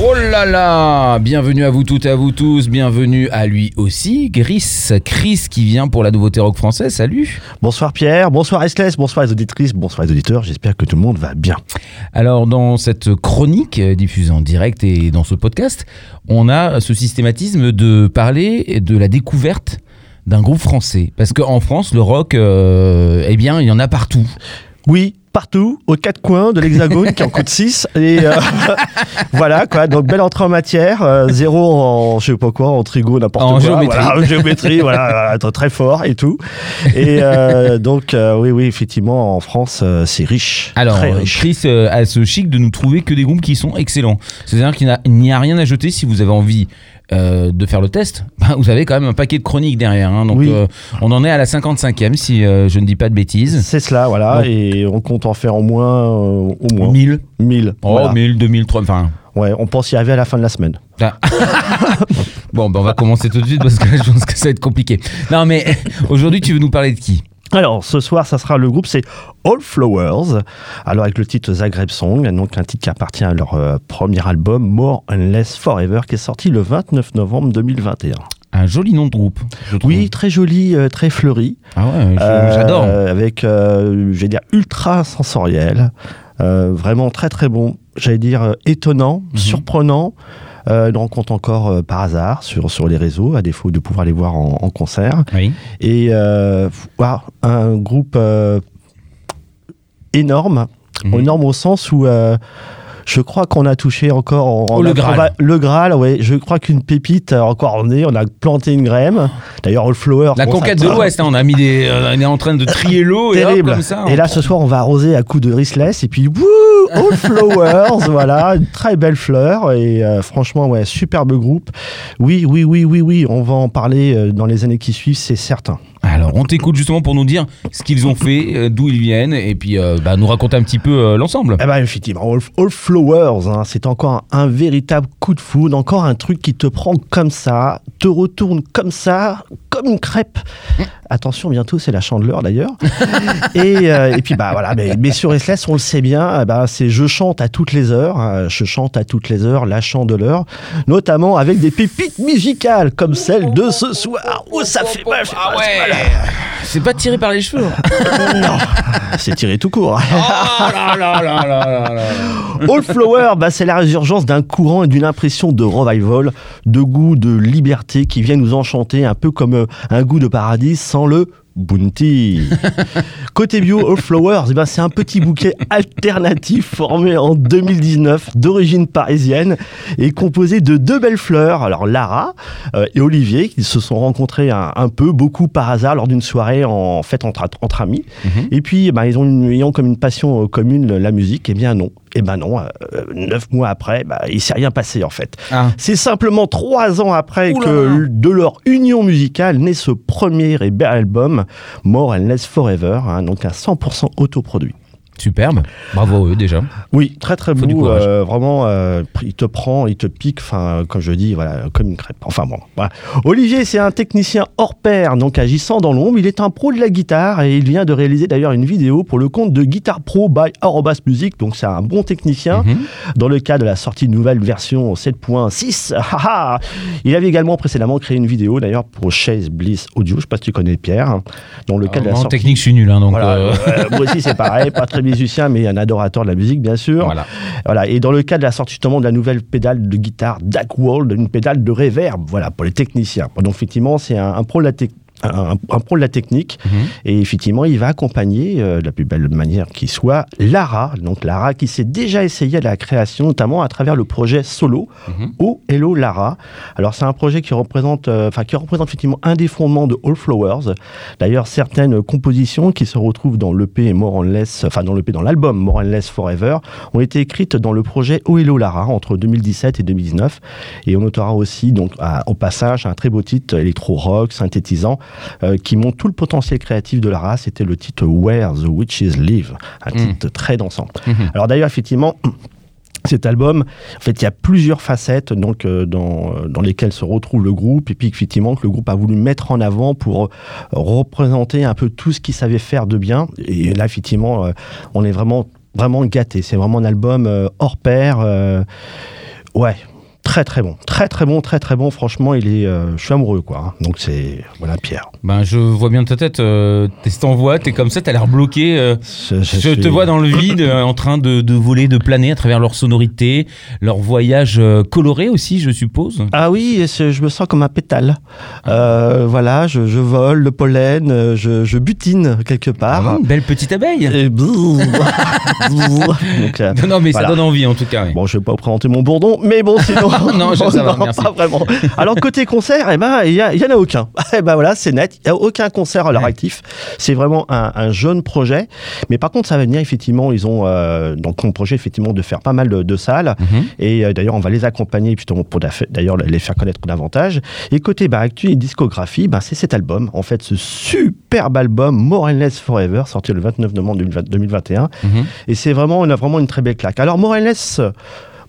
Oh là là. Bienvenue à vous toutes et à vous tous, bienvenue à lui aussi, Gris, Chris qui vient pour la nouveauté rock française, salut. Bonsoir Pierre, bonsoir Restless, bonsoir les auditrices, bonsoir les auditeurs, j'espère que tout le monde va bien. Alors dans cette chronique euh, diffusée en direct et dans ce podcast, on a ce systématisme de parler de la découverte d'un groupe français. Parce qu'en France, le rock, euh, eh bien, il y en a partout. Oui, partout, aux quatre coins de l'hexagone qui en coûte 6. Et euh, voilà, quoi. Donc, belle entrée en matière. euh, zéro en, je sais pas quoi, en trigo, n'importe En quoi. géométrie. Voilà, en géométrie, voilà, voilà, très- fort et tout. Et euh, donc, euh, oui, oui, effectivement, en France, euh, c'est riche. Alors, riche. Chris euh, a ce chic de nous trouver que des groupes qui sont excellents. C'est-à-dire qu'il n'y a rien à jeter si vous avez envie euh, de faire le test. Ben, vous avez quand même un paquet de chroniques derrière. hein. donc, Oui. euh, on en est à la 55e, si euh, je ne dis pas de bêtises. C'est cela, voilà. Et on compte en faire au moins, au moins 1000. 1000. Oh, voilà. 1000, 2000, 3000, enfin... Ouais, on pense y arriver à la fin de la semaine. Ah. bon, ben on va commencer tout de suite parce que je pense que ça va être compliqué. Non, mais aujourd'hui, tu veux nous parler de qui? Alors, ce soir, ça sera le groupe, c'est All Flowers. Alors, avec le titre Zagreb Song, donc un titre qui appartient à leur euh, premier album, More and Less Forever, qui est sorti le 29 novembre 2021. Un joli nom de groupe. Oui, très joli, euh, très fleuri. Ah ouais, Euh, j'adore. Avec, je vais dire, ultra sensoriel. Vraiment très, très bon. J'allais dire étonnant, Mhm. surprenant. Euh, une rencontre encore euh, par hasard sur, sur les réseaux, à défaut de pouvoir les voir en, en concert. Oui. Et euh, waouh, un groupe euh, énorme, énorme au sens où euh, je crois qu'on a touché encore en, Oh, le Graal. on va- le Graal, ouais. Je crois qu'une pépite euh, encore en est. On a planté une graine. D'ailleurs, All Flower. La bon, conquête de l'Ouest, hein, on a mis des, euh, on est en train de trier l'eau et hop, Terrible. comme ça. et on là, prend- ce soir, on va arroser à coups de Rissless et puis wouh, All Flowers, voilà, une très belle fleur et euh, franchement, ouais, superbe groupe. Oui, oui, oui, oui, oui, on va en parler dans les années qui suivent, c'est certain. Alors, on t'écoute justement pour nous dire ce qu'ils ont fait, euh, d'où ils viennent, et puis euh, bah, nous raconter un petit peu euh, l'ensemble. Eh ben effectivement, All, Flowers, hein, c'est encore un véritable coup de foudre, encore un truc qui te prend comme ça, te retourne comme ça, comme une crêpe. Attention, bientôt c'est la chandeleur d'ailleurs. et, euh, et puis bah voilà, mais, mais sur SLS, on le sait bien, eh ben, c'est je chante à toutes les heures, hein, je chante à toutes les heures, la chandeleur, notamment avec des pépites musicales comme celle de ce soir. Oh, ça fait mal, Ah mal, ouais voilà. C'est pas tiré par les cheveux. Non, c'est tiré tout court. Oh là là là là là là. All Flower, bah, c'est la résurgence d'un courant et d'une impression de revival, de goût, de liberté qui vient nous enchanter, un peu comme euh, un goût de paradis sans le bounty. Côté bio, All Flowers, eh ben, c'est un petit bouquet alternatif formé en 2019 d'origine parisienne et composé de deux belles fleurs, alors Lara euh, et Olivier, qui se sont rencontrés un, un peu, beaucoup par hasard lors d'une soirée en fait entre, entre amis. Mhm. Et puis, eh ben, ils ont une, ayant comme une passion euh, commune la musique, eh bien non. Eh ben non, euh, neuf mois après, bah, il s'est rien passé en fait. Ah. C'est simplement trois ans après Oula. que de leur union musicale naît ce premier et bel album, More and Less Forever, hein, donc un 100% autoproduit. Superbe. Bravo à eux déjà. Oui, très très beau. euh, vraiment, euh, il te prend, il te pique, enfin, comme je dis, voilà, comme une crêpe. Enfin bon, voilà. Olivier, c'est un technicien hors pair, donc agissant dans l'ombre. Il est un pro de la guitare et il vient de réaliser d'ailleurs une vidéo pour le compte de Guitar Pro by Arobas Music. Donc c'est un bon technicien. Mhm. Dans le cas de la sortie de nouvelle version 7.6, haha, il avait également précédemment créé une vidéo d'ailleurs pour Chase Bliss Audio. Je sais pas si tu connais Pierre. hein. Dans le cas de la En sortie. technique, je suis nul, hein, donc. Voilà, euh, moi aussi c'est pareil, pas très musicien, mais un adorateur de la musique bien sûr. Voilà. Voilà. Et dans le cas de la sortie justement de la nouvelle pédale de guitare World, une pédale de reverb, voilà, pour les techniciens. Donc effectivement, c'est un, un pro de la technique. Un, un pro de la technique. Mhm. et effectivement il va accompagner euh, de la plus belle manière qui soit Lara. Donc Lara qui s'est déjà essayé à la création notamment à travers le projet solo Mhm. Oh Hello Lara. Alors c'est un projet qui représente euh, enfin qui représente effectivement un des fondements de All Flowers. D'ailleurs certaines compositions qui se retrouvent dans l'EP More and Less enfin dans l'EP dans l'album More and Less Forever ont été écrites dans le projet Oh Hello Lara entre 2017 et 2019 et on notera aussi donc à- au passage un très beau titre électro-rock synthétisant euh, qui montre tout le potentiel créatif de Lara c'était le titre Where the Witches Live un Mm. titre très dansant Mhm. alors d'ailleurs effectivement cet album, en fait, il y a plusieurs facettes donc, euh, dans, euh, dans lesquelles se retrouve le groupe, et puis effectivement que le groupe a voulu mettre en avant pour représenter un peu tout ce qu'il savait faire de bien. Et là, effectivement, euh, on est vraiment, vraiment gâté. C'est vraiment un album euh, hors pair. ouais. Très très bon, très très bon, très très bon. Franchement, il est, euh, je suis amoureux quoi. hein. Donc c'est voilà Pierre. Ben, je vois bien ta tête. Euh, t'es en voix, t'es comme ça, t'as l'air bloqué. euh, Je, je suis- te vois dans le vide, euh, en train de, de voler, de planer à travers leur sonorité, leur voyage euh, coloré aussi, je suppose. Ah oui, je me sens comme un pétale. Euh, voilà, je, je vole le pollen, je, je butine quelque part. Ah, belle petite abeille. Et. Donc, Non, non, mais Voilà. ça donne envie en tout cas. oui. Bon, je vais pas vous présenter mon bourdon, mais bon, sinon. Non, je- ça va, merci. pas vraiment. Alors, côté concert, eh ben, il y, en a aucun. Eh ben voilà, c'est net. Il y a aucun concert à leur Ouais. actif. C'est vraiment un, un jeune projet. Mais par contre, ça va venir, effectivement, ils ont, euh, donc, comme projet, effectivement, de faire pas mal de, de salles. Mhm. Et euh, d'ailleurs, on va les accompagner justement pour d'ailleurs les faire connaître davantage. Et côté bah, actu et discographie, bah, c'est cet album, en fait, ce superbe album More and Less Forever, sorti le 29 novembre 2020 2021. Mhm. Et c'est vraiment, on a vraiment une très belle claque. Alors, More and Less,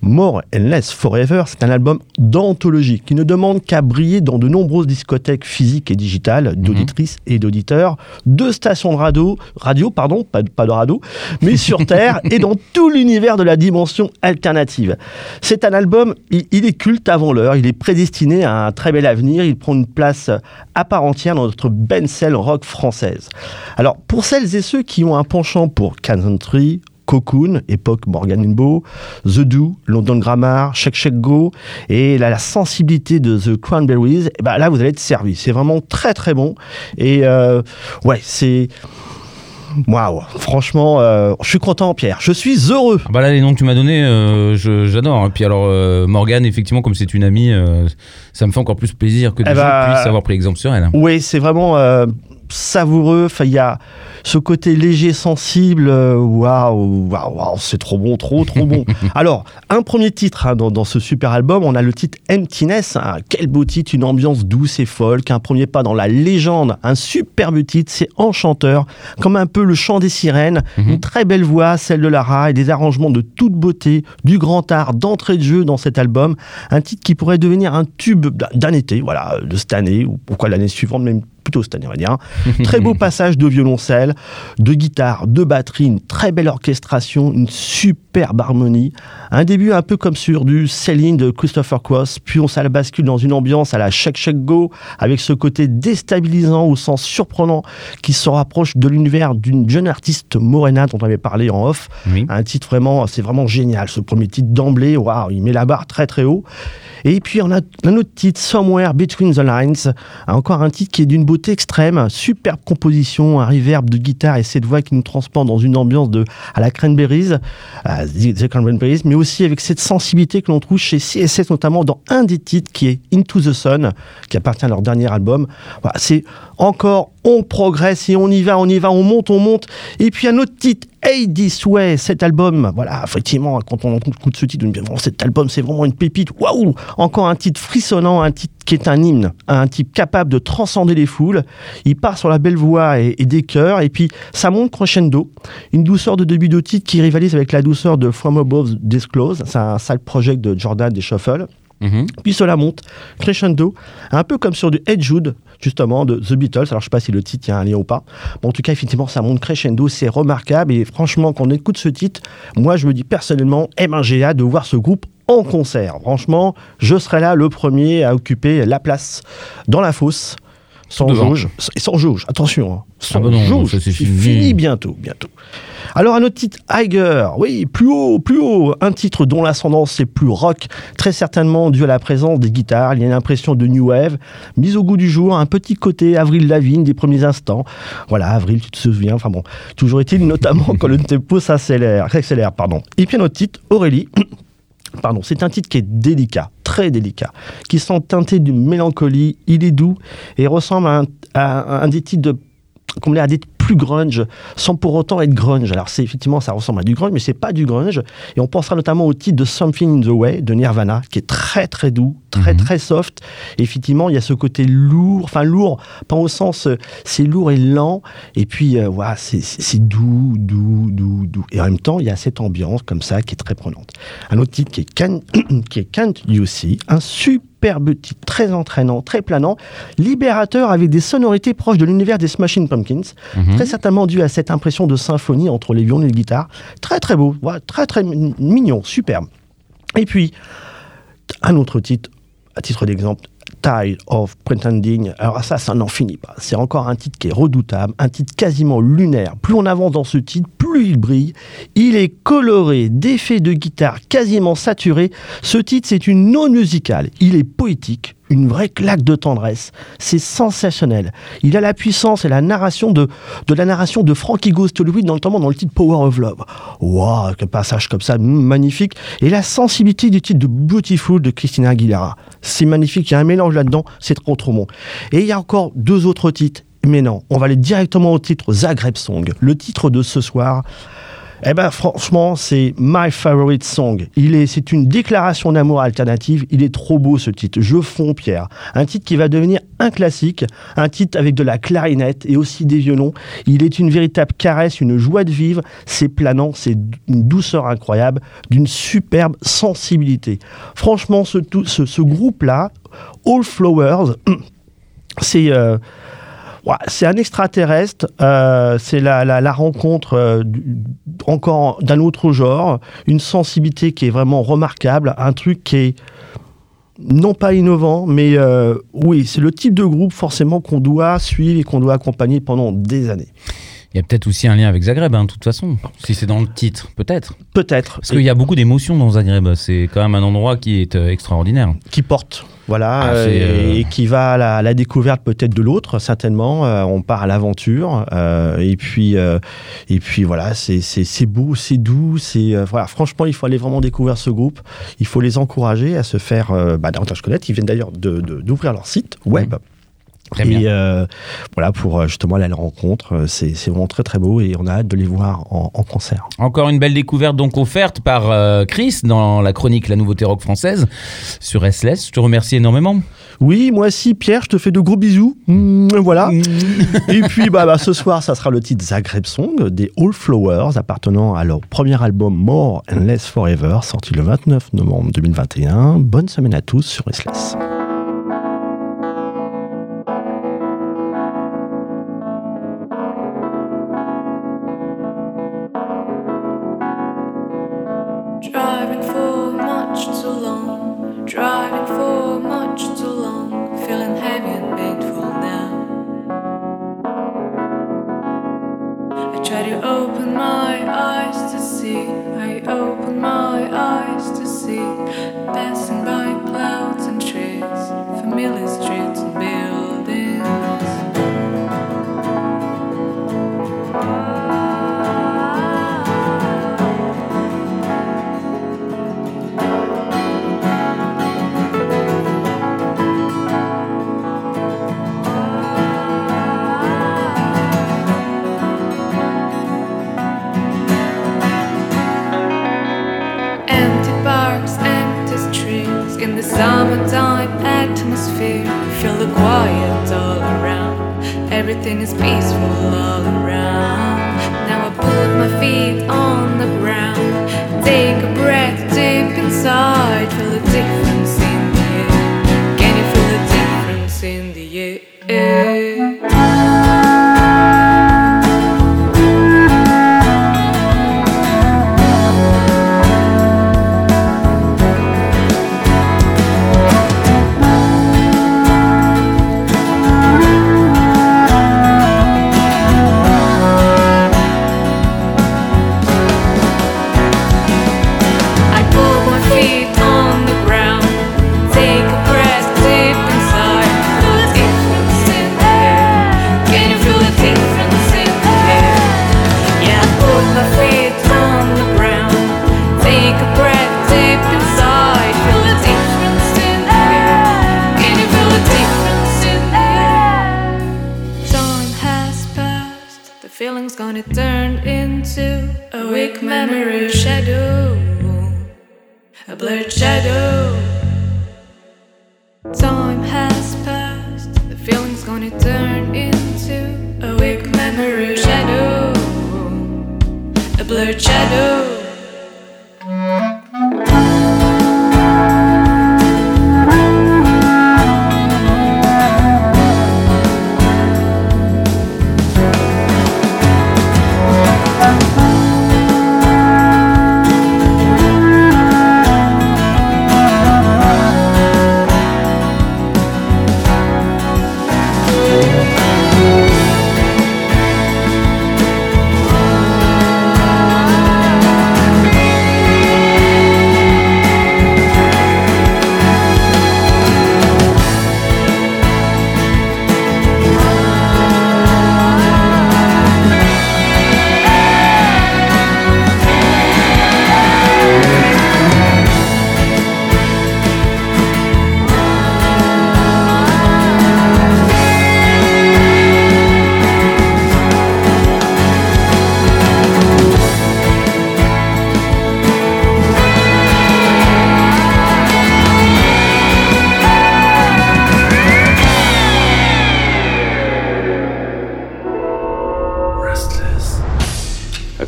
More and Less Forever, c'est un album d'anthologie qui ne demande qu'à briller dans de nombreuses discothèques physiques et digitales d'auditrices et d'auditeurs, de stations de radio, radio pardon, pas, de- pas de radio, mais sur Terre et dans tout l'univers de la dimension alternative. C'est un album, il, il est culte avant l'heure, il est prédestiné à un très bel avenir, il prend une place à part entière dans notre Bencel rock française. Alors, pour celles et ceux qui ont un penchant pour Country, Cocoon, époque Morgan Beau, The Do, London Grammar, Check Check Go, et la, la sensibilité de The Cranberries, eh ben là vous allez être servi. C'est vraiment très très bon. Et euh, ouais, c'est. Waouh, franchement, euh, je suis content, Pierre. Je suis heureux. Ah bah là, les noms que tu m'as donnés, euh, j'adore. Et puis alors, euh, Morgane, effectivement, comme c'est une amie, ça me fait encore plus plaisir que des Eh gens bah, puissent avoir pris exemple sur elle. Oui, c'est vraiment savoureux. Enfin, il y a ce côté léger, sensible. euh, Waouh, waouh, c'est trop bon, trop, trop bon. Alors, un premier titre hein, dans, dans ce super album, on a le titre Emptiness. hein. quel beau titre, une ambiance douce et folk. Un premier pas dans la légende, un superbe titre. C'est enchanteur, comme un peu le chant des sirènes. Une très belle voix, celle de Lara, et des arrangements de toute beauté, du grand art d'entrée de jeu dans cet album. Un titre qui pourrait devenir un tube d'un été, voilà, de cette année, ou pourquoi l'année suivante, même plutôt cette année, on va dire. Très beau passage de violoncelle, de guitare, de batterie, une très belle orchestration, une superbe harmonie. Un début un peu comme sur du Céline de Christopher Cross, puis on ça bascule dans une ambiance à la Check Check Go, avec ce côté déstabilisant au sens surprenant qui se rapproche de l'univers d'une jeune artiste Morena dont on avait parlé en off. Oui. Un titre vraiment, c'est vraiment génial. Ce premier titre d'emblée, waouh, il met la barre très très haut. Et puis on a un autre titre, Somewhere Between the Lines, encore un titre qui est d'une beauté extrême, superbe composition, un reverb de guitare et cette voix qui nous transporte dans une ambiance de à la Cranberries, The Cranberries, mais aussi avec cette sensibilité que l'on trouve chez CSS notamment dans un des titres qui est Into the Sun, qui appartient à leur dernier album. C'est encore on progresse et on y va, on y va, on monte, on monte. Et puis un autre titre, Hey This Way, cet album, voilà, effectivement, quand on écoute ce titre, on dit, Bon, cet album, c'est vraiment une pépite. Waouh Encore un titre frissonnant, un titre qui est un hymne, un type capable de transcender les foules. Il part sur la belle voix et, des chœurs, et puis ça monte crescendo. Une douceur de début de titre qui rivalise avec la douceur de From Above Disclose. C'est un side project de Jordan des Shuffle. Mhm. Puis cela monte, crescendo, un peu comme sur du Ed Jude, justement, de The Beatles. Alors je sais pas si le titre, y a un lien ou pas. En tout cas, effectivement, ça monte crescendo, c'est remarquable. Et franchement, quand on écoute ce titre, moi, je me dis personnellement, eh ben, j'ai hâte de voir ce groupe en concert. Franchement, je serai là le premier à occuper la place dans la fosse. Sans Devant. jauge. Sans jauge, attention. hein. Sans Ah bah non, jauge. ça, c'est fini. fini bientôt, bientôt. Alors un autre titre, Iger, oui, plus haut, plus haut, un titre dont l'ascendance est plus rock, très certainement dû à la présence des guitares, il y a une impression de new wave, mise au goût du jour, un petit côté Avril Lavigne des premiers instants. Voilà, Avril, tu te souviens, enfin bon, toujours est-il notamment quand le tempo s'accélère, s'accélère, pardon. Et puis un autre titre, Aurélie, Pardon, c'est un titre qui est délicat, très délicat, qui sent teinté d'une mélancolie. Il est doux et ressemble à un, à un des titres de, dire, à des plus grunge, sans pour autant être grunge. Alors c'est effectivement, ça ressemble à du grunge, mais c'est pas du grunge. Et on pensera notamment au titre de Something in the Way de Nirvana, qui est très très doux, très Mhm. très soft. Et effectivement, il y a ce côté lourd, enfin lourd, pas au sens, euh, c'est lourd et lent. Et puis euh, voilà, c'est- doux, doux, doux, doux. Et en même temps, il y a cette ambiance comme ça qui est très prenante. Un autre titre qui est Can, qui est Can't You See, un superbe titre très entraînant, très planant, libérateur avec des sonorités proches de l'univers des Smashing Pumpkins, Mhm. très certainement dû à cette impression de symphonie entre les violons et les guitares. Très très beau, voilà, très très mi- mignon, superbe. Et puis, un autre titre, à titre d'exemple, Tide of Pretending. Alors ça, ça n'en finit pas. C'est encore un titre qui est redoutable, un titre quasiment lunaire. Plus on avance dans ce titre, plus il brille. Il est coloré d'effets de guitare quasiment saturés. Ce titre, c'est une non musicale. Il est poétique, une vraie claque de tendresse. C'est sensationnel. Il a la puissance et la narration de, de la narration de Frankie Ghost Hollywood, notamment dans le titre Power of Love. Waouh, quel passage comme ça, magnifique. Et la sensibilité du titre de Beautiful de Christina Aguilera. C'est magnifique, il y a un mélange là-dedans, c'est trop trop bon. Et il y a encore deux autres titres. Mais non, on va aller directement au titre Zagreb Song. Le titre de ce soir, eh ben franchement, c'est my favorite song. Il est, c'est une déclaration d'amour alternative. Il est trop beau ce titre. Je fonds Pierre. Un titre qui va devenir un classique, un titre avec de la clarinette et aussi des violons. Il est une véritable caresse, une joie de vivre. C'est planant, c'est une douceur incroyable, d'une superbe sensibilité. Franchement, ce, ce groupe-là, All Flowers, c'est euh, C'est un extraterrestre, euh, c'est la, la, la rencontre euh, encore d'un autre genre, une sensibilité qui est vraiment remarquable, un truc qui est non pas innovant, mais euh, oui, c'est le type de groupe forcément qu'on doit suivre et qu'on doit accompagner pendant des années. Il y a peut-être aussi un lien avec Zagreb, hein, de toute façon. Si c'est dans le titre, peut-être. Peut-être. Parce qu'il y a beaucoup d'émotions dans Zagreb. C'est quand même un endroit qui est euh, extraordinaire. qui porte, voilà, Ah, euh, euh, et qui va à la, la découverte peut-être de l'autre, certainement. Euh, on part à l'aventure, euh, et puis, et puis voilà, c'est beau, c'est doux, c'est voilà. Franchement, il faut aller vraiment découvrir ce groupe. Il faut les encourager à se faire bah, davantage connaître. Ils viennent d'ailleurs de- de- d'ouvrir leur site web. Très bien. Et euh, voilà, pour euh, justement aller à la rencontre, euh, c'est vraiment très très beau et on a hâte de les voir en, en concert. Encore une belle découverte donc offerte par euh, Chris dans la chronique La Nouveauté Rock Française sur SLS. Je te remercie énormément. Oui, moi aussi, Pierre, je te fais de gros bisous. Mmh, voilà. Et puis, bah, bah, ce soir, ça sera le titre Zagreb Song des All Flowers, appartenant à leur premier album More and Less Forever, sorti le 29 novembre 2021. Bonne semaine à tous sur SLS. Try to open my eyes to see, I open my eyes to see, passing by clouds and trees, familiar streets Everything is peaceful blurred shadow.